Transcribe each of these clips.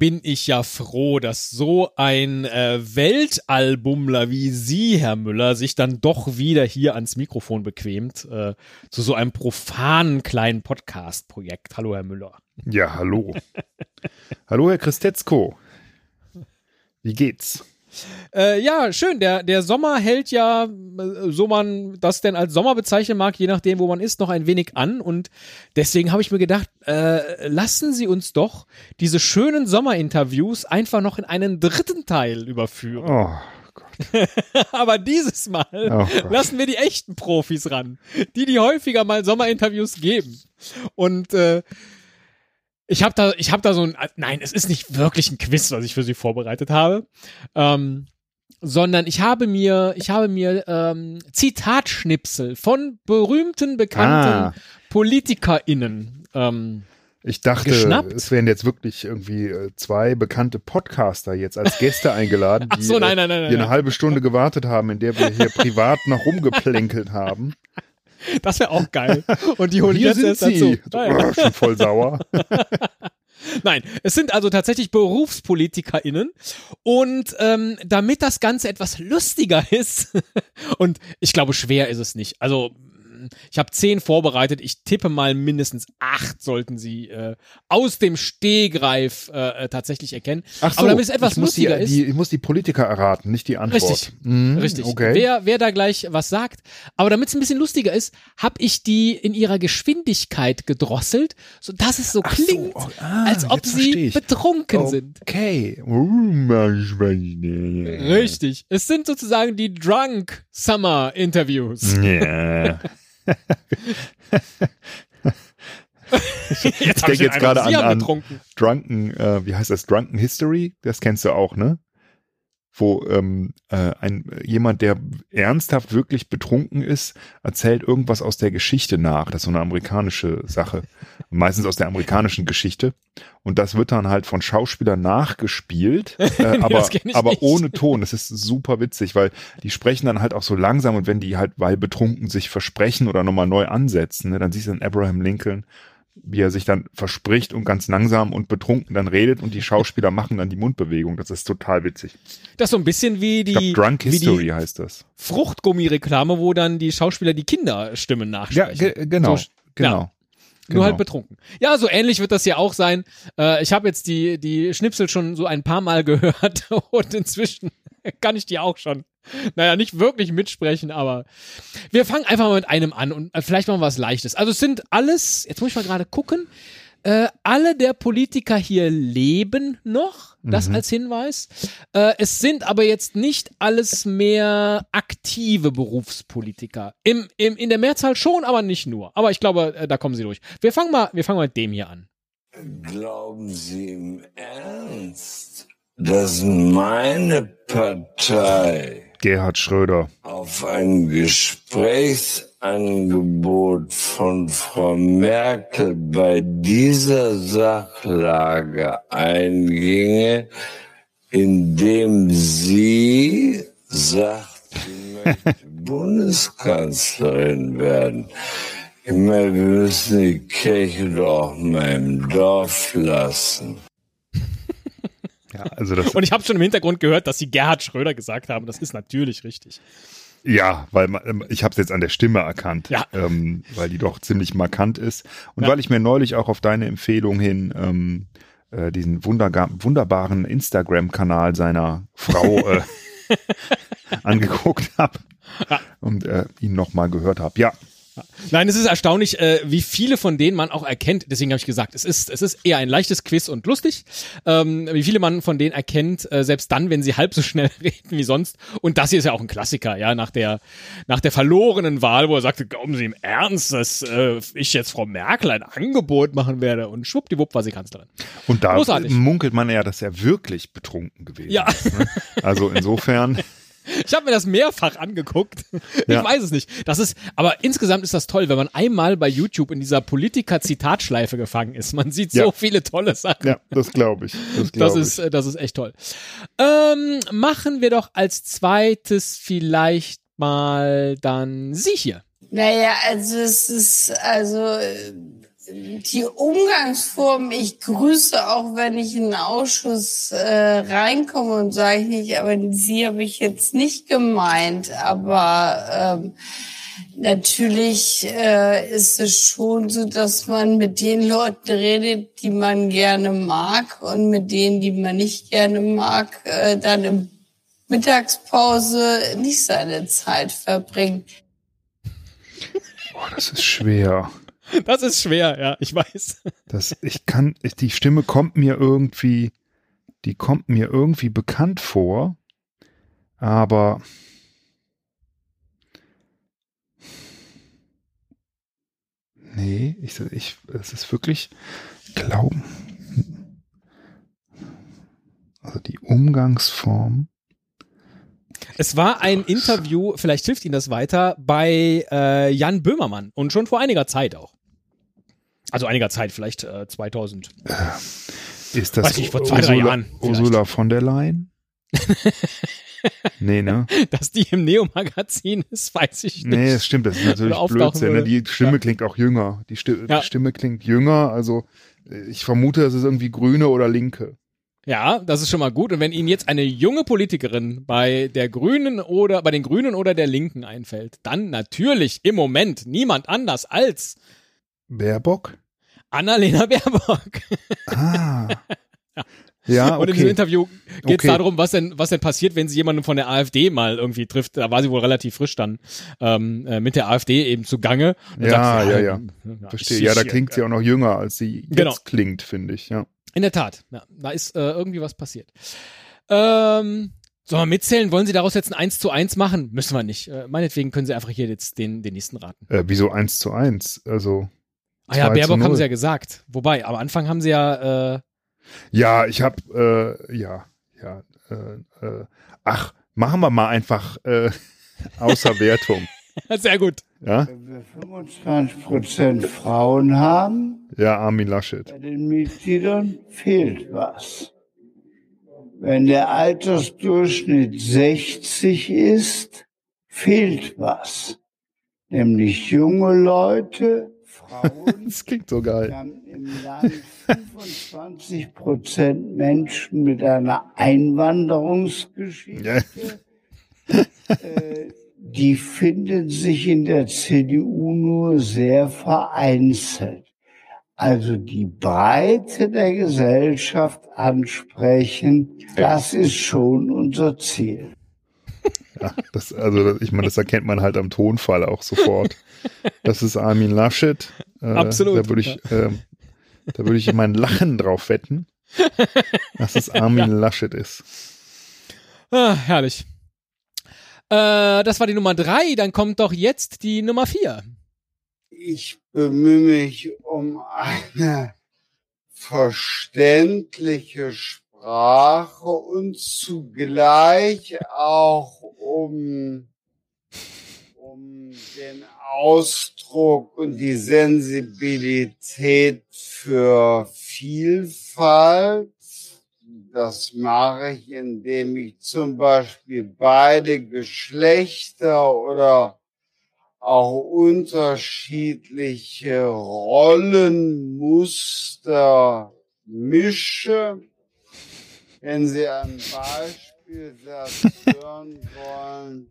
bin ich ja froh, dass so ein äh, Weltalbumler wie Sie, Herr Müller, sich dann doch wieder hier ans Mikrofon bequemt äh, zu so einem profanen kleinen Podcast-Projekt. Hallo, Herr Müller. Ja, hallo. hallo, Herr Christetzko. Wie geht's? Äh, ja, schön. Der, der Sommer hält ja, äh, so man das denn als Sommer bezeichnen mag, je nachdem, wo man ist, noch ein wenig an. Und deswegen habe ich mir gedacht, äh, lassen Sie uns doch diese schönen Sommerinterviews einfach noch in einen dritten Teil überführen. Oh. Aber dieses Mal oh lassen wir die echten Profis ran, die die häufiger mal Sommerinterviews geben. Und äh, ich habe da, ich habe da so ein, nein, es ist nicht wirklich ein Quiz, was ich für Sie vorbereitet habe, ähm, sondern ich habe mir, ich habe mir ähm, Zitatschnipsel von berühmten, bekannten ah. PolitikerInnen ähm, ich dachte, geschnappt. es wären jetzt wirklich irgendwie äh, zwei bekannte Podcaster jetzt als Gäste eingeladen, die, so, nein, nein, nein, die eine halbe Stunde gewartet haben, in der wir hier privat noch rumgeplänkelt haben. Das wäre auch geil. Und die holen Hier jetzt erst dazu. Oh, schon voll sauer. Nein, es sind also tatsächlich BerufspolitikerInnen. Und ähm, damit das Ganze etwas lustiger ist, und ich glaube, schwer ist es nicht. Also ich habe zehn vorbereitet. Ich tippe mal mindestens acht sollten Sie äh, aus dem Stehgreif äh, äh tatsächlich erkennen. Ach so, Aber damit es etwas lustiger die, ist. Die, ich muss die Politiker erraten, nicht die Antwort. Richtig, mhm, richtig. Okay. Wer, wer da gleich was sagt. Aber damit es ein bisschen lustiger ist, habe ich die in ihrer Geschwindigkeit gedrosselt, so dass es so Ach klingt, so. Oh, ah, als ob sie betrunken okay. sind. Okay. Richtig. Es sind sozusagen die Drunk Summer Interviews. Yeah. ich denke jetzt gerade an, an Drunken, äh, wie heißt das? Drunken History? Das kennst du auch, ne? Wo ähm, äh, ein jemand, der ernsthaft wirklich betrunken ist, erzählt irgendwas aus der Geschichte nach. Das ist so eine amerikanische Sache, meistens aus der amerikanischen Geschichte. Und das wird dann halt von Schauspielern nachgespielt, äh, aber, aber ohne Ton. Das ist super witzig, weil die sprechen dann halt auch so langsam und wenn die halt, weil betrunken sich versprechen oder nochmal neu ansetzen, ne, dann siehst du dann Abraham Lincoln wie er sich dann verspricht und ganz langsam und betrunken dann redet und die Schauspieler machen dann die Mundbewegung. Das ist total witzig. Das ist so ein bisschen wie die, glaub, Drunk History heißt das. Fruchtgummi-Reklame, wo dann die Schauspieler die Kinderstimmen nachsprechen. Ja, genau, so, genau. Ja. Genau. Nur halt betrunken. Ja, so ähnlich wird das hier auch sein. Äh, ich habe jetzt die, die Schnipsel schon so ein paar Mal gehört und inzwischen kann ich die auch schon naja, nicht wirklich mitsprechen, aber wir fangen einfach mal mit einem an und vielleicht mal was Leichtes. Also es sind alles, jetzt muss ich mal gerade gucken, äh, alle der Politiker hier leben noch, das mhm. als Hinweis. Äh, es sind aber jetzt nicht alles mehr aktive Berufspolitiker. Im, im, in der Mehrzahl schon, aber nicht nur. Aber ich glaube, äh, da kommen sie durch. Wir fangen mal, wir fangen mal mit dem hier an. Glauben Sie im Ernst, dass meine Partei Gerhard Schröder. Auf ein Gesprächsangebot von Frau Merkel bei dieser Sachlage einginge, indem sie sagt, sie möchte Bundeskanzlerin werden. Ich meine, wir müssen die Kirche doch mal im Dorf lassen. Ja, also das Und ich habe schon im Hintergrund gehört, dass sie Gerhard Schröder gesagt haben. Das ist natürlich richtig. Ja, weil ähm, ich habe es jetzt an der Stimme erkannt, ja. ähm, weil die doch ziemlich markant ist. Und ja. weil ich mir neulich auch auf deine Empfehlung hin ähm, äh, diesen wunderbaren Instagram-Kanal seiner Frau äh, angeguckt habe ja. und äh, ihn nochmal gehört habe. Ja, Nein, es ist erstaunlich, äh, wie viele von denen man auch erkennt. Deswegen habe ich gesagt, es ist, es ist eher ein leichtes Quiz und lustig. Ähm, wie viele man von denen erkennt, äh, selbst dann, wenn sie halb so schnell reden wie sonst. Und das hier ist ja auch ein Klassiker, ja, nach der, nach der verlorenen Wahl, wo er sagte, glauben Sie im Ernst, dass äh, ich jetzt Frau Merkel ein Angebot machen werde? Und schwuppdiwupp war sie Kanzlerin. Und da Großartig. munkelt man ja, dass er wirklich betrunken gewesen ja. ist. Ne? Also insofern. Ich habe mir das mehrfach angeguckt. Ich ja. weiß es nicht. Das ist, aber insgesamt ist das toll, wenn man einmal bei YouTube in dieser Politiker-Zitatschleife gefangen ist. Man sieht ja. so viele tolle Sachen. Ja, das glaube ich. Das, glaub das ist, ich. das ist echt toll. Ähm, machen wir doch als zweites vielleicht mal dann Sie hier. Naja, also es ist, also die Umgangsform, ich grüße auch, wenn ich in einen Ausschuss äh, reinkomme und sage ich nicht, aber sie habe ich jetzt nicht gemeint, aber ähm, natürlich äh, ist es schon so, dass man mit den Leuten redet, die man gerne mag und mit denen, die man nicht gerne mag, äh, dann im Mittagspause nicht seine Zeit verbringt. Boah, das ist schwer. Das ist schwer, ja, ich weiß. Das, ich kann, die Stimme kommt mir irgendwie, die kommt mir irgendwie bekannt vor, aber nee, ich, ich, es ist wirklich Glauben. Also die Umgangsform. Es war ein Interview, vielleicht hilft Ihnen das weiter, bei äh, Jan Böhmermann und schon vor einiger Zeit auch. Also einiger Zeit, vielleicht äh, 2000. Äh, ist das Weiß ich, vor zwei, Ursula, drei Jahren Ursula von der Leyen? nee, ne? Dass die im Neo-Magazin ist, weiß ich nicht. Nee, das stimmt, das ist natürlich Blödsinn. Ne? Die Stimme ja. klingt auch jünger. Die, Sti ja. die Stimme klingt jünger, also äh, ich vermute, es ist irgendwie Grüne oder Linke. Ja, das ist schon mal gut. Und wenn Ihnen jetzt eine junge Politikerin bei der Grünen oder bei den Grünen oder der Linken einfällt, dann natürlich im Moment niemand anders als Baerbock? Annalena Baerbock. Ah. ja. Ja, okay. Und in diesem Interview geht es okay. darum, was denn, was denn passiert, wenn sie jemanden von der AfD mal irgendwie trifft. Da war sie wohl relativ frisch dann ähm, äh, mit der AfD eben zugange. Ja, ja, ja, ja, ja. Verstehe. Ja, da klingt sie auch noch jünger, als sie jetzt genau. klingt, finde ich. Ja. In der Tat. Ja, da ist äh, irgendwie was passiert. Ähm, Sollen wir mitzählen? Wollen Sie daraus jetzt ein 1 zu 1 machen? Müssen wir nicht. Äh, meinetwegen können Sie einfach hier jetzt den, den nächsten raten. Äh, wieso 1 zu 1? Also. Ah ja, Baerbock haben sie ja gesagt. Wobei, am Anfang haben sie ja. Äh, ja, ich habe äh, ja, ja. Äh, äh, ach, machen wir mal einfach äh, außer Wertung. Sehr gut. Ja? Wenn wir 25 Prozent Frauen haben. Ja, Armin Laschet. Bei den Mitgliedern fehlt was. Wenn der Altersdurchschnitt 60 ist, fehlt was. Nämlich junge Leute, Frauen. das klingt so geil. Wir haben im Land 25 Prozent Menschen mit einer Einwanderungsgeschichte. Ja. äh, die finden sich in der CDU nur sehr vereinzelt. Also die Breite der Gesellschaft ansprechen, das ist schon unser Ziel. Ja, das, also ich meine, das erkennt man halt am Tonfall auch sofort. Das ist Armin Laschet. Äh, Absolut. Da würde ich, äh, da würde ich mein Lachen drauf wetten, dass es Armin ja. Laschet ist. Ah, herrlich. Äh, das war die Nummer drei, dann kommt doch jetzt die Nummer vier. Ich bemühe mich um eine verständliche Sprache und zugleich auch um, um den Ausdruck und die Sensibilität für Vielfalt das mache ich, indem ich zum Beispiel beide Geschlechter oder auch unterschiedliche Rollenmuster mische. Wenn Sie ein Beispiel hören wollen,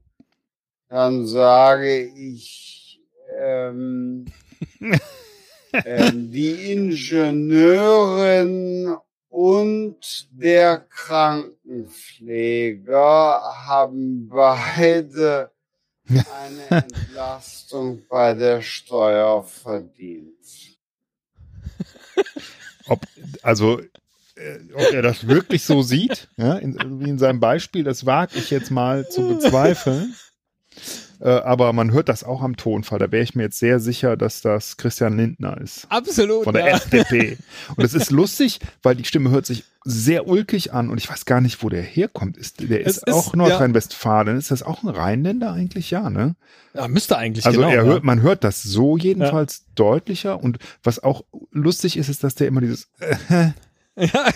dann sage ich, ähm, ähm, die Ingenieurin und der Krankenpfleger haben beide eine Entlastung bei der Steuer verdient. Ob, also, ob er das wirklich so sieht, ja, in, wie in seinem Beispiel, das wage ich jetzt mal zu bezweifeln. Äh, aber man hört das auch am Tonfall. Da wäre ich mir jetzt sehr sicher, dass das Christian Lindner ist. Absolut. Von der ja. FDP. Und es ist lustig, weil die Stimme hört sich sehr ulkig an und ich weiß gar nicht, wo der herkommt. Ist, der ist, ist auch Nordrhein-Westfalen. Ist das auch ein Rheinländer eigentlich? Ja, ne? Ja, müsste eigentlich. Also genau, er hört, man hört das so jedenfalls ja. deutlicher und was auch lustig ist, ist, dass der immer dieses äh, ja.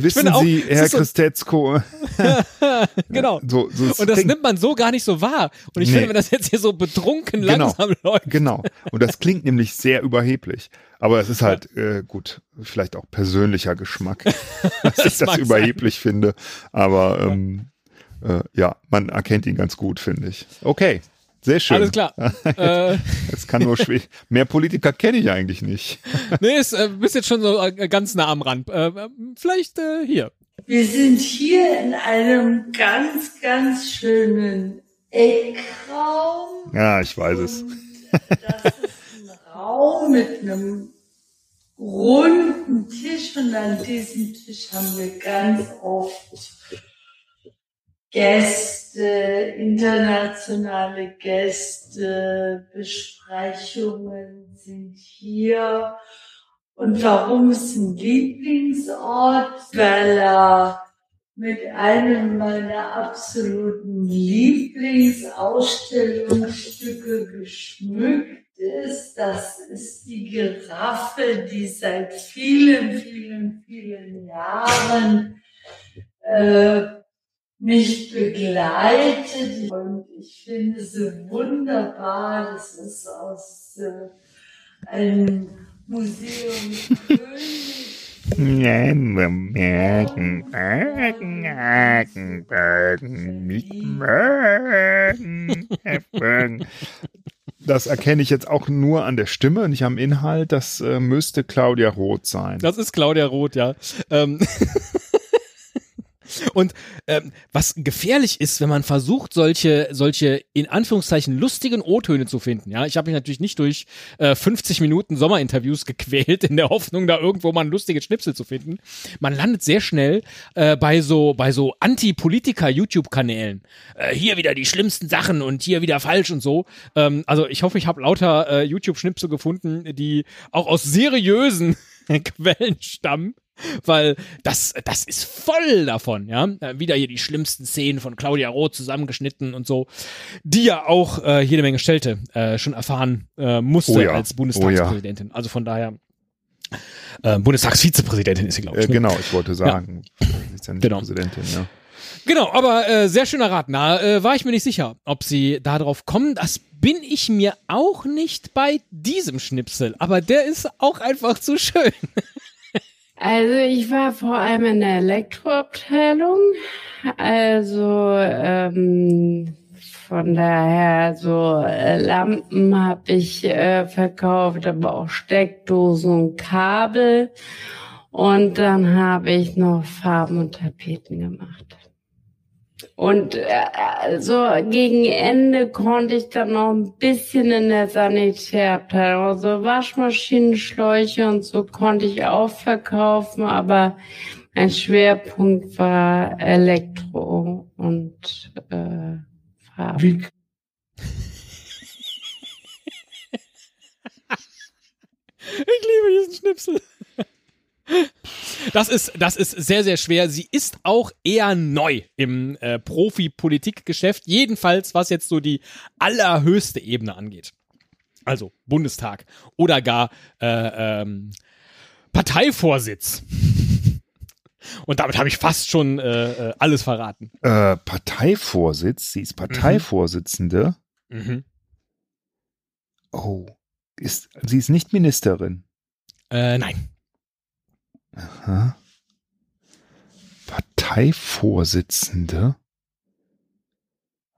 Wissen auch, Sie, Herr so, Christetzko. genau. So, so und das nimmt man so gar nicht so wahr. Und ich Nee. finde, wenn das jetzt hier so betrunken Genau. langsam läuft. Genau. Und das klingt nämlich sehr überheblich. Aber es ist halt, äh, gut, vielleicht auch persönlicher Geschmack, dass ich das überheblich finde. Aber ähm, äh, ja, man erkennt ihn ganz gut, finde ich. Okay. Sehr schön. Alles klar. äh, Es kann nur schwer. Mehr Politiker kenne ich eigentlich nicht. nee, ist, äh, bist jetzt schon so äh, ganz nah am Rand. Äh, äh, vielleicht äh, hier. Wir sind hier in einem ganz, ganz schönen Eckraum. Ja, ich weiß es. Und das ist ein Raum mit einem runden Tisch und an diesem Tisch haben wir ganz oft Gäste, internationale Gäste, Besprechungen sind hier. Und warum ist ein Lieblingsort? Weil er mit einem meiner absoluten Lieblingsausstellungsstücke geschmückt ist. Das ist die Giraffe, die seit vielen, vielen, vielen Jahren äh, mich begleitet. Und ich finde sie wunderbar. Das ist aus äh, einem Museum König. Das erkenne ich jetzt auch nur an der Stimme, nicht am Inhalt. Das äh, müsste Claudia Roth sein. Das ist Claudia Roth, ja. Ähm Und ähm, was gefährlich ist, wenn man versucht, solche, solche in Anführungszeichen lustigen O-Töne zu finden. Ja, ich habe mich natürlich nicht durch äh, 50 Minuten Sommerinterviews gequält, in der Hoffnung, da irgendwo mal ein lustiges Schnipsel zu finden. Man landet sehr schnell äh, bei so bei so Anti-Politiker-YouTube-Kanälen. Äh, hier wieder die schlimmsten Sachen und hier wieder falsch und so. Ähm, also ich hoffe, ich habe lauter äh, YouTube-Schnipsel gefunden, die auch aus seriösen Quellen stammen weil das, das ist voll davon, ja. Äh, Wieder hier die schlimmsten Szenen von Claudia Roth zusammengeschnitten und so, die ja auch äh, jede Menge Stellte äh, schon erfahren äh, musste Oh ja. als Bundestagspräsidentin. Also von daher, äh, Bundestagsvizepräsidentin ist sie, glaube ich. Äh, ne? genau, ich wollte sagen, ja nicht Genau. Präsidentin, ja. Genau, aber äh, sehr schöner Rat. Na, äh, war ich mir nicht sicher, ob sie da drauf kommen. Das bin ich mir auch nicht bei diesem Schnipsel, aber der ist auch einfach zu schön. Also ich war vor allem in der Elektroabteilung. Also ähm, von daher so äh, Lampen habe ich äh, verkauft, aber auch Steckdosen und Kabel. Und dann habe ich noch Farben und Tapeten gemacht. Und äh, also gegen Ende konnte ich dann noch ein bisschen in der Sanitärabteilung, also Waschmaschinenschläuche und so konnte ich auch verkaufen, aber mein Schwerpunkt war Elektro und äh, Farben. Wie Ich liebe diesen Schnipsel. Das ist, das ist sehr, sehr schwer. Sie ist auch eher neu im äh, Profi-Politikgeschäft. Jedenfalls, was jetzt so die allerhöchste Ebene angeht. Also Bundestag oder gar äh, ähm, Parteivorsitz. Und damit habe ich fast schon äh, äh, alles verraten. Äh, Parteivorsitz, sie ist Parteivorsitzende. Mhm. Oh, ist, sie ist nicht Ministerin. Äh, nein. Aha. Parteivorsitzende?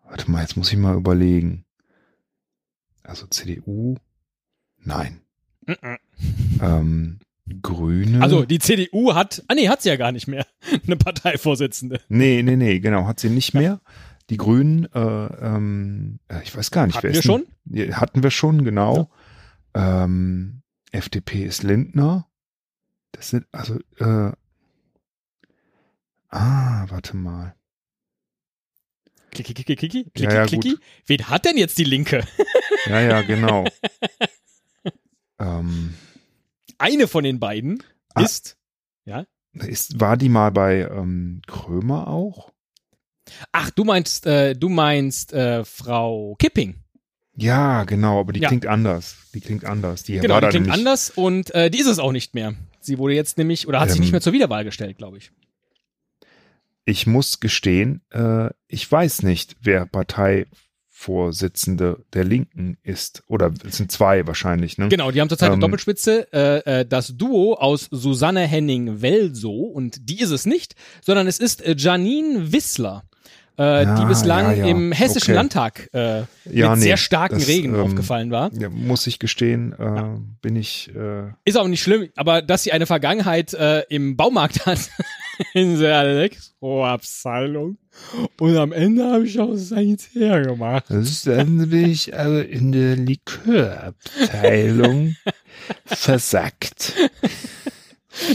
Warte mal, jetzt muss ich mal überlegen. Also CDU? Nein. Ähm, Grüne? Also die CDU hat, ah nee, hat sie ja gar nicht mehr, eine Parteivorsitzende. Nee, nee, nee, genau, hat sie nicht mehr. Die Grünen, äh, ähm, äh, ich weiß gar nicht, Hatten wer wir ist Ja, hatten wir schon, genau. Ähm, FDP ist Lindner. Das sind, also, äh, ah, warte mal. Klicki, klicki, klicki, klicki, Ja, ja, klicki. Wen hat denn jetzt die Linke? Ja, ja, genau. ähm, Eine von den beiden Ah. ist, ja. ist, war die mal bei ähm, Krömer auch? Ach, du meinst, äh, du meinst äh, Frau Kipping. Ja, genau, aber die Ja. klingt anders. Die klingt anders. Die Genau, war die klingt nämlich- anders und äh, die ist es auch nicht mehr. Sie wurde jetzt nämlich, oder hat sich Ähm. nicht mehr zur Wiederwahl gestellt, glaube ich. Ich muss gestehen, äh, ich weiß nicht, wer Parteivorsitzende der Linken ist. Oder es sind zwei wahrscheinlich, ne? Genau, die haben zurzeit eine Ähm. Doppelspitze. Äh, äh, das Duo aus Susanne Henning-Welso, und die ist es nicht, sondern es ist äh, Janine Wissler. Äh, die Ja, bislang ja, ja. im Hessischen Okay. Landtag äh, mit nee, sehr starken das, Regen ähm, aufgefallen war. Ja, muss ich gestehen, äh, bin ich. Äh, Ist auch nicht schlimm, aber dass sie eine Vergangenheit äh, im Baumarkt hat, in der Elektroabteilung. Und am Ende habe ich auch Sanitär gemacht. das ist endlich also in der Likörabteilung versackt.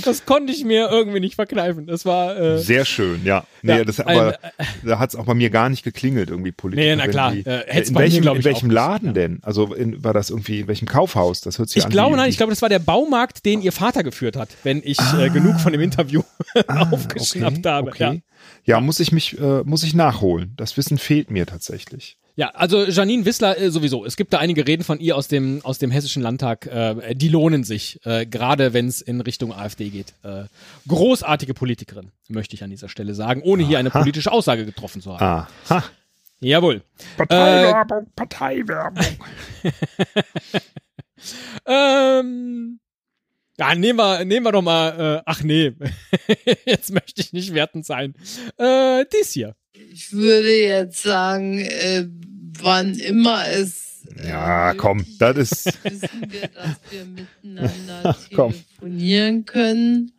Das konnte ich mir irgendwie nicht verkneifen. Das war äh, Sehr schön, ja. Nee, Ja, das, ein- aber da hat es auch bei mir gar nicht geklingelt, irgendwie politisch. Nee, na klar. Äh, in bei mir, welchem, glaub in ich, welchem nicht, Laden ja. denn? Also in, war das irgendwie in welchem Kaufhaus? Das hört sich Ich an. glaube, wie, nein, ich glaube, das war der Baumarkt, den ihr Vater geführt hat, wenn ich äh, genug von dem Interview Ah, aufgeschnappt okay, habe. Okay. Ja. Ja. muss ich mich, äh, muss ich nachholen. Das Wissen fehlt mir tatsächlich. Ja, also Janine Wissler äh, sowieso. Es gibt da einige Reden von ihr aus dem, aus dem Hessischen Landtag, äh, die lohnen sich, äh, gerade wenn es in Richtung AfD geht. Äh, großartige Politikerin, möchte ich an dieser Stelle sagen, ohne hier eine politische Aussage getroffen zu haben. Aha. Jawohl. Parteiwerbung, Parteiwerbung. Ähm, ja, nehmen wir, nehmen wir doch mal, äh, ach nee, jetzt möchte ich nicht wertend sein. Äh, dies hier. Ich würde jetzt sagen, äh, wann immer es. äh, Ja, komm, das ist- Wissen wir, dass wir miteinander Komm. telefonieren können.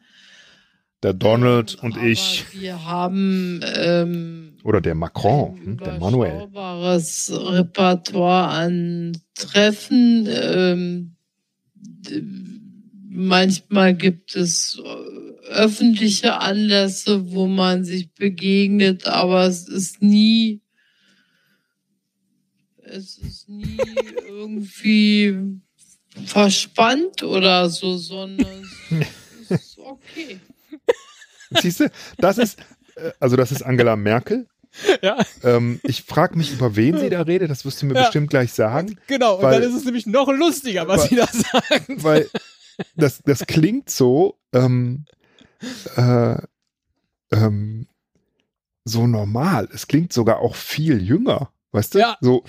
Der Donald und Aber ich. Wir haben ähm, Oder der Macron, ein hm, der Manuel. überschaubares Repertoire an Treffen. Ähm, manchmal gibt es öffentliche Anlässe, wo man sich begegnet, aber es ist nie, es ist nie irgendwie verspannt oder so, sondern es ist okay. Siehst du, das ist, äh, also das ist Angela Merkel. Ja, Ähm, ich frage mich, über wen sie da redet. Das wirst du mir Ja. bestimmt gleich sagen. genau. Und Weil- dann ist es nämlich noch lustiger, was Weil- sie da sagen. weil das, das klingt so, ähm, äh, ähm, so normal. Es klingt sogar auch viel jünger, weißt du? Ja. So,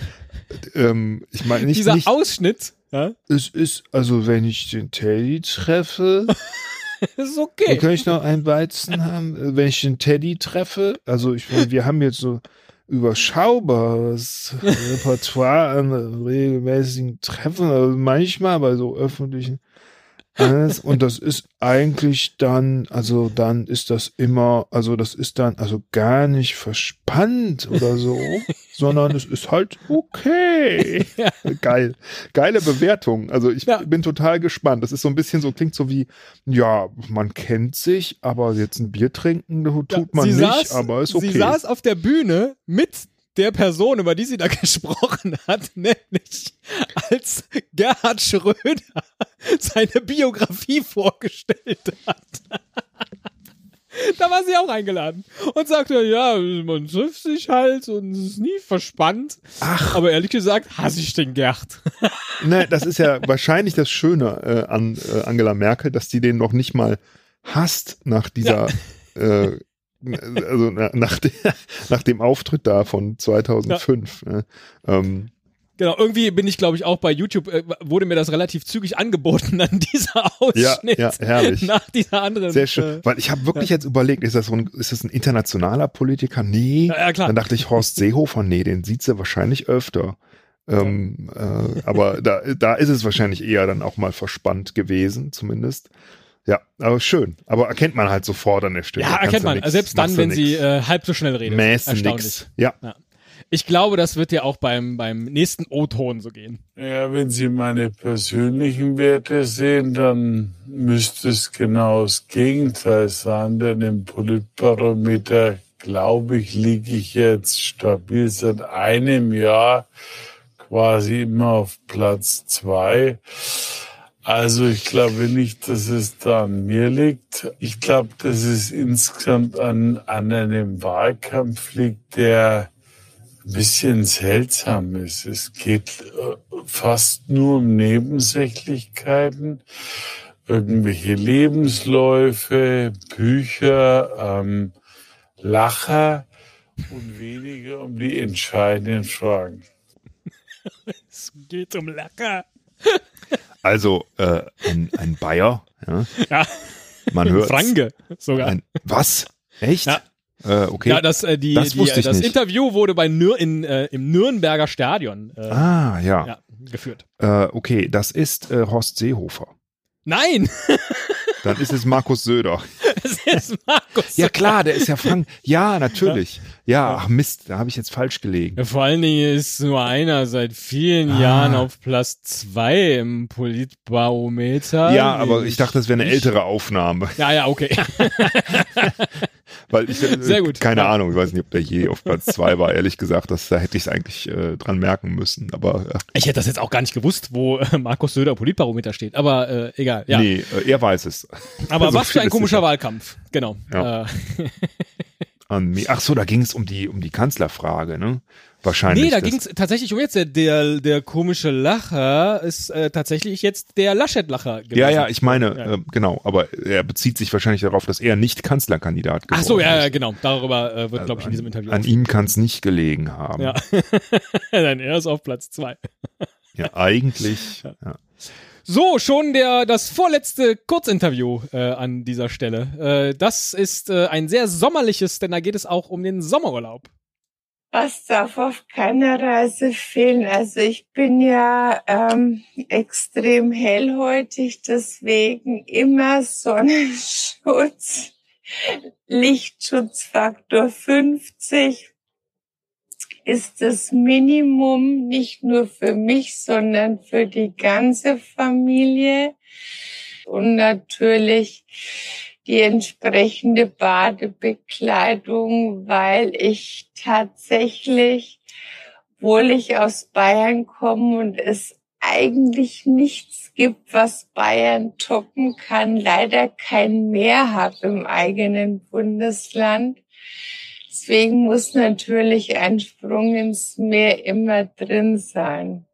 ähm, ich meine nicht, Dieser nicht Ausschnitt, ja, es ist, also wenn ich den Teddy treffe, ist dann okay. kann ich noch einen Weizen haben. Wenn ich den Teddy treffe, also ich meine, wir haben jetzt so überschaubares Repertoire an regelmäßigen Treffen, also manchmal bei so öffentlichen. Und das ist eigentlich dann, also dann ist das immer, also das ist dann also gar nicht verspannt oder so, sondern es ist halt okay. Geil. Geile Bewertung. Also ich Ja. bin total gespannt. Das ist so ein bisschen so, klingt so wie, ja, man kennt sich, aber jetzt ein Bier trinken tut Ja, man nicht, saß, aber ist okay. Sie saß auf der Bühne mit der Person, über die sie da gesprochen hat, nämlich als Gerhard Schröder seine Biografie vorgestellt hat. Da war sie auch eingeladen und sagte, ja, man trifft sich halt und es ist nie verspannt. Ach. Aber ehrlich gesagt hasse ich den Gerd. Ne, das ist ja wahrscheinlich das Schöne äh, an äh, Angela Merkel, dass die den noch nicht mal hasst nach dieser, äh, also na, nach, der, nach dem Auftritt da von 2005. ne? ähm, Genau, irgendwie bin ich, glaube ich, auch bei YouTube, äh, wurde mir das relativ zügig angeboten, an dieser ja, Ausschnitt. ja, herrlich. Nach dieser anderen. Sehr schön. Äh, Weil ich habe wirklich jetzt überlegt, ist das so ein, ist das ein internationaler Politiker? Nee. Ja, ja, klar. Dann dachte ich, Horst Seehofer, nee, den sieht sie wahrscheinlich öfter. Ähm, äh, aber da, da ist es wahrscheinlich eher dann auch mal verspannt gewesen, zumindest. Ja, aber schön. Aber erkennt man halt sofort an der Stelle. ja, erkennt man. nix, Selbst dann, wenn sie nix. äh, halb so schnell redet. Mäßen Erstaunlich. nix. Ja. Ich glaube, das wird dir auch beim, beim nächsten O-Ton so gehen. Ja, wenn Sie meine persönlichen Werte sehen, dann müsste es genau das Gegenteil sein, denn im Politbarometer, glaube ich, liege ich jetzt stabil seit einem Jahr quasi immer auf Platz zwei. Also ich glaube nicht, dass es da an mir liegt. Ich glaube, dass es insgesamt an, an einem Wahlkampf liegt, der ein bisschen seltsam ist. Es geht äh, fast nur um Nebensächlichkeiten. irgendwelche Lebensläufe, Bücher, ähm, Lacher und weniger um die entscheidenden Fragen. es geht um Lacker. Also äh, ein, ein Bayer, ja. Ja. Man hört. Franke sogar. Ein, was? Echt? Ja. Äh, okay. Ja, das, äh, die, Das die, wusste ich das nicht. Interview wurde bei Nür in, äh, im Nürnberger Stadion äh, ah, ja. ja, geführt. Äh, okay, das ist äh, Horst Seehofer. Nein, Dann ist es Markus Söder. es ist Markus. Ja klar, der ist ja Frank. Ja, natürlich. Ja, ach Mist, da habe ich jetzt falsch gelegen. Ja, vor allen Dingen ist nur einer seit vielen Ah. Jahren auf Platz zwei im Politbarometer. Ja, aber ich dachte, das wäre eine ältere Aufnahme, Ja, ja, okay. weil ich äh, Sehr gut. keine Ja. Ahnung, ich weiß nicht, ob der je auf Platz zwei war. Ehrlich gesagt, das, da hätte ich es eigentlich äh, dran merken müssen. Aber äh, Ich hätte das jetzt auch gar nicht gewusst, wo äh, Markus Söder Politbarometer steht, aber äh, egal. Ja. nee, äh, er weiß es. aber so was für ein komischer sicher. Wahlkampf. Genau. Ja. Ach so, da ging es um die um die Kanzlerfrage, ne? Wahrscheinlich. nee, da ging es tatsächlich um jetzt. Der, der, der komische Lacher ist äh, tatsächlich jetzt der Laschet-Lacher gewesen. Ja, ja, ich meine, Ja. äh, genau, aber er bezieht sich wahrscheinlich darauf, dass er nicht Kanzlerkandidat geworden Ach so, ja, ist. ja, genau. Darüber äh, wird, glaube ich, in diesem Interview. An ihm kann es nicht gelegen haben. Ja. Nein, er ist auf Platz zwei. Ja, eigentlich. Ja. So, schon der das vorletzte Kurzinterview äh, an dieser Stelle. Äh, das ist äh, ein sehr sommerliches, denn da geht es auch um den Sommerurlaub. Was darf auf keiner Reise fehlen? Also ich bin ja ähm, extrem hellhäutig, deswegen immer Sonnenschutz, Lichtschutzfaktor 50 ist das Minimum nicht nur für mich, sondern für die ganze Familie und natürlich die entsprechende Badebekleidung, weil ich tatsächlich, obwohl ich aus Bayern komme und es eigentlich nichts gibt, was Bayern toppen kann, leider kein Meer habe im eigenen Bundesland. Deswegen muss natürlich ein Sprung ins Meer immer drin sein.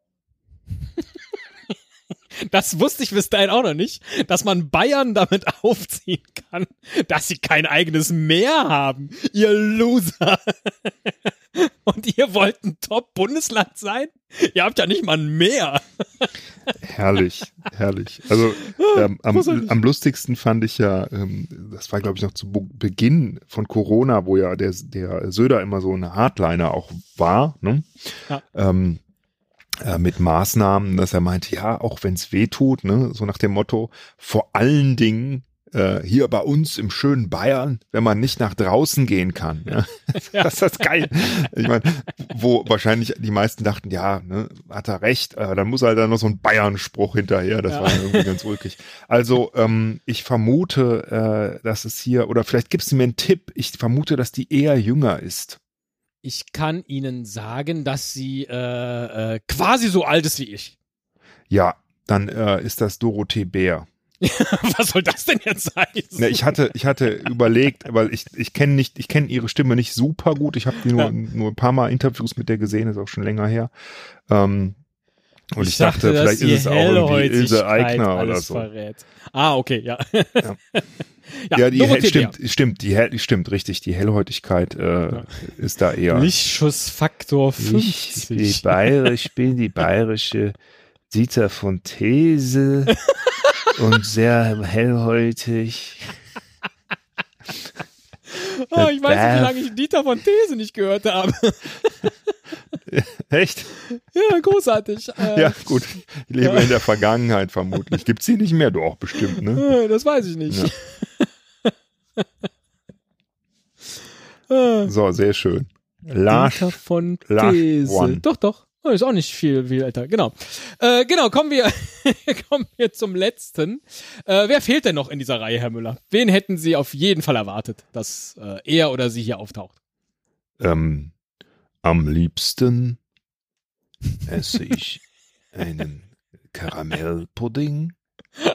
Das wusste ich bis dahin auch noch nicht, dass man Bayern damit aufziehen kann, dass sie kein eigenes Meer haben. Ihr Loser. Und ihr wollt ein Top-Bundesland sein? Ihr habt ja nicht mal ein Meer. Herrlich, herrlich. Also ähm, am, am lustigsten fand ich ja, ähm, das war glaube ich noch zu Be- Beginn von Corona, wo ja der, der Söder immer so eine Hardliner auch war, ne? Ja. Ähm, äh, mit Maßnahmen, dass er meinte, ja, auch wenn es weh tut, ne, so nach dem Motto, vor allen Dingen äh, hier bei uns im schönen Bayern, wenn man nicht nach draußen gehen kann. Ja. Das ist das geil. Ich meine, wo wahrscheinlich die meisten dachten, ja, ne, hat er recht, äh, dann muss halt dann noch so ein Bayern-Spruch hinterher, das Ja. war irgendwie ganz ulkig. Also ähm, ich vermute, äh, dass es hier, oder vielleicht gibst du mir einen Tipp, ich vermute, dass die eher jünger ist. Ich kann Ihnen sagen, dass sie äh, äh, quasi so alt ist wie ich. Ja, dann äh, ist das Dorothee Bär. Was soll das denn jetzt heißen? Ne, ich hatte, ich hatte überlegt, weil ich, ich kenne nicht, ich kenne ihre Stimme nicht super gut. Ich habe nur, Ja. nur ein paar Mal Interviews mit der gesehen, ist auch schon länger her. Ähm, und ich, dachte, dachte, dass vielleicht ist es auch irgendwie Ilse Eigner oder so. Verrät. Ah, okay, ja. Ja. ja, Ja, die Hell, stimmt, stimmt, die Hell, stimmt, richtig, die Hellhäutigkeit äh, Ja. ist da eher. Lichtschussfaktor Ich bin 50. bayerisch, ich bin die bayerische Dieter von These und sehr hellhäutig. Oh, ich weiß nicht, wie lange ich Dieter von These nicht gehört habe. Echt? ja, großartig. Ja, gut. Ich lebe Ja. in der Vergangenheit vermutlich. Gibt's sie nicht mehr? Doch, bestimmt, ne? äh, Das weiß ich nicht. Ja. So, sehr schön. Dieter von. One. Doch, doch. Oh, ist auch nicht viel, viel älter. Genau. Äh, genau, kommen wir, kommen wir zum letzten. Äh, wer fehlt denn noch in dieser Reihe, Herr Müller? Wen hätten Sie auf jeden Fall erwartet, dass äh, er oder sie hier auftaucht? ähm, am liebsten esse ich einen Karamellpudding.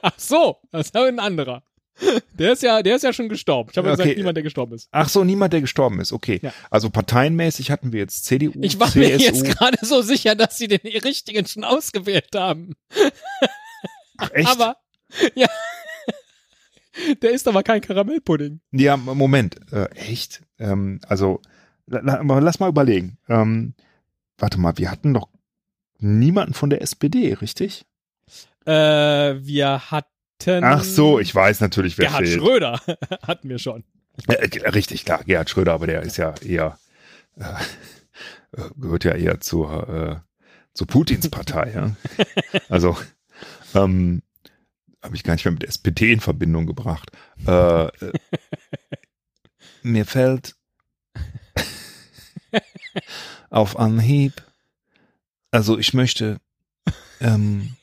Ach so, das ist ja ein anderer. Der ist ja, der ist ja schon gestorben. Ich habe ja Okay. gesagt, niemand, der gestorben ist. Ach so, niemand, der gestorben ist. Okay. Ja. Also parteienmäßig hatten wir jetzt CDU, Ich war CSU. mir jetzt gerade so sicher, dass Sie den richtigen schon ausgewählt haben. Ach, echt? Aber, ja. Der ist aber kein Karamellpudding. Ja, Moment. Äh, echt? Ähm, also, lass mal überlegen. Ähm, warte mal, wir hatten doch niemanden von der SPD, richtig? Äh, wir hatten. Ach so, ich weiß natürlich, wer Gerhard fehlt. Schröder hatten wir schon. Äh, richtig, klar, Gerhard Schröder, aber der ist ja eher, äh, äh gehört ja eher zur, äh, zu Putins Partei. ja. Also, ähm, habe ich gar nicht mehr mit SPD in Verbindung gebracht. Äh, äh, mir fällt auf Anhieb, also ich möchte, ähm,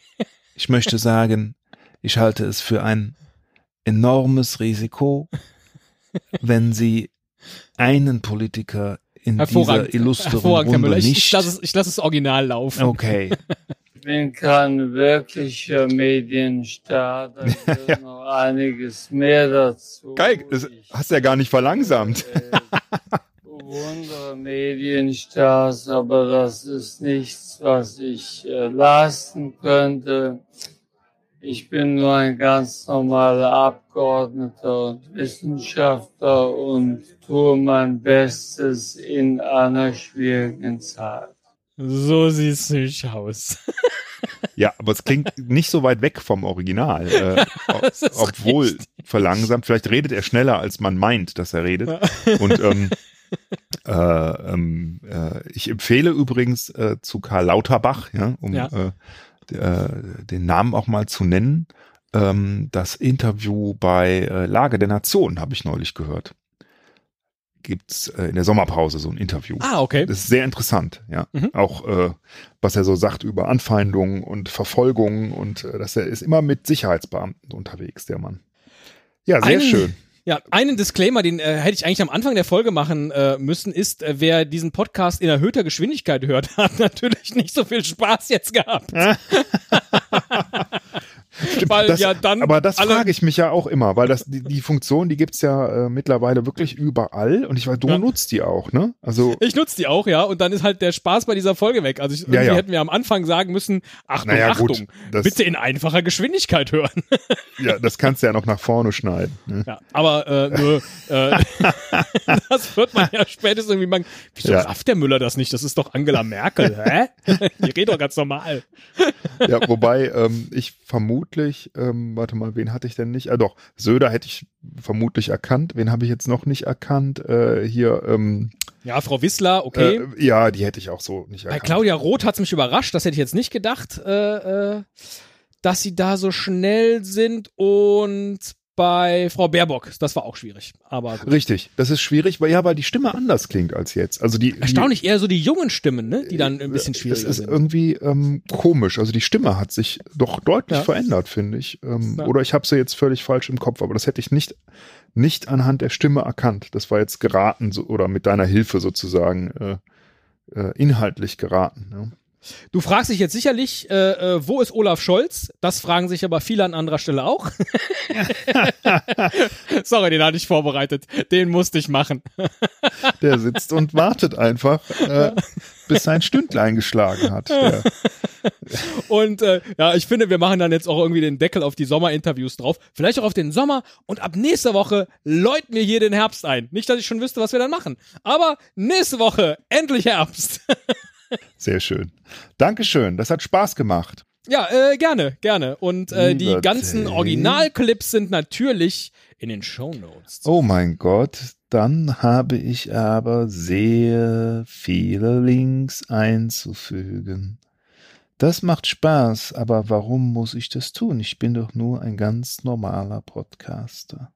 ich möchte sagen, ich halte es für ein enormes Risiko, wenn Sie einen Politiker in dieser illustren Runde ich, nicht... Ich lasse es, ich lass es original laufen. Okay. Ich bin kein wirklicher Medienstar, da gehört Ja. noch einiges mehr dazu. Geil, das Ich, hast du ja gar nicht verlangsamt. äh, bewundere Medienstars, aber das ist nichts, was ich äh, leisten könnte. Ich bin nur ein ganz normaler Abgeordneter und Wissenschaftler und tue mein Bestes in einer schwierigen Zeit. So sieht's nicht aus. Ja, aber es klingt nicht so weit weg vom Original. Äh, obwohl richtig. verlangsamt, vielleicht redet er schneller, als man meint, dass er redet. Und ähm, äh, ähm, äh, ich empfehle übrigens äh, zu Karl Lauterbach, ja, um Ja. Äh, den Namen auch mal zu nennen, ähm, das Interview bei äh, Lage der Nation habe ich neulich gehört. Gibt's äh, in der Sommerpause so ein Interview. Ah, okay. Das ist sehr interessant, ja. Mhm. Auch äh, was er so sagt über Anfeindungen und Verfolgungen und äh, dass er ist immer mit Sicherheitsbeamten unterwegs, der Mann. Ja, sehr Einen- schön. Ja, einen Disclaimer, den äh, hätte ich eigentlich am Anfang der Folge machen äh, müssen, ist, äh, wer diesen Podcast in erhöhter Geschwindigkeit hört, hat natürlich nicht so viel Spaß jetzt gehabt. Stimmt, Weil das, ja dann aber das frage ich mich ja auch immer, weil das die, die Funktion, die gibt's ja äh, mittlerweile wirklich überall und ich weiß, du Ja. nutzt die auch, ne? Also Ich nutze die auch, ja, und dann ist halt der Spaß bei dieser Folge weg. Also ich, irgendwie ja. hätten wir am Anfang sagen müssen, Achtung, naja Achtung, gut, das, bitte in einfacher Geschwindigkeit hören. ja, das kannst du ja noch nach vorne schneiden. Ne? Ja, aber äh, nur, äh, das wird man ja spätestens irgendwie machen. Wieso Ja. rafft der Müller das nicht? Das ist doch Angela Merkel, hä? Die redet doch ganz normal. Ja, wobei ähm, ich vermutlich, ähm, warte mal, wen hatte ich denn nicht? Ah doch, Söder hätte ich vermutlich erkannt. Wen habe ich jetzt noch nicht erkannt? Äh, hier, ähm, Ja, Frau Wissler, okay. äh, ja, die hätte ich auch so nicht Bei erkannt. Claudia Roth hat's mich überrascht, das hätte ich jetzt nicht gedacht, äh, äh, dass sie da so schnell sind und bei Frau Baerbock, das war auch schwierig. Aber gut. Richtig, das ist schwierig, weil ja, weil die Stimme anders klingt als jetzt. Also die erstaunlich eher so die jungen Stimmen, ne, die dann ein bisschen die, schwieriger Es ist sind. irgendwie ähm, komisch. Also die Stimme hat sich doch deutlich Ja. verändert, finde ich. Ähm, Ja. Oder ich habe sie jetzt völlig falsch im Kopf, aber das hätte ich nicht nicht anhand der Stimme erkannt. Das war jetzt geraten so, oder mit deiner Hilfe sozusagen äh, äh, inhaltlich geraten. Ne? Du fragst dich jetzt sicherlich, äh, äh, wo ist Olaf Scholz? Das fragen sich aber viele an anderer Stelle auch. Sorry, den hatte ich vorbereitet. Den musste ich machen. Der sitzt und wartet einfach, äh, bis sein Stündlein geschlagen hat. Der, Und äh, ja, ich finde, wir machen dann jetzt auch irgendwie den Deckel auf die Sommerinterviews drauf. Vielleicht auch auf den Sommer. Und ab nächster Woche läuten wir hier den Herbst ein. Nicht, dass ich schon wüsste, was wir dann machen. Aber nächste Woche endlich Herbst. Sehr schön. Dankeschön, das hat Spaß gemacht. ja, äh, gerne, gerne. Und äh, die ganzen. Originalclips sind natürlich in den Shownotes. Oh mein Gott, dann habe ich aber sehr viele Links einzufügen. Das macht Spaß, aber warum muss ich das tun? Ich bin doch nur ein ganz normaler Podcaster.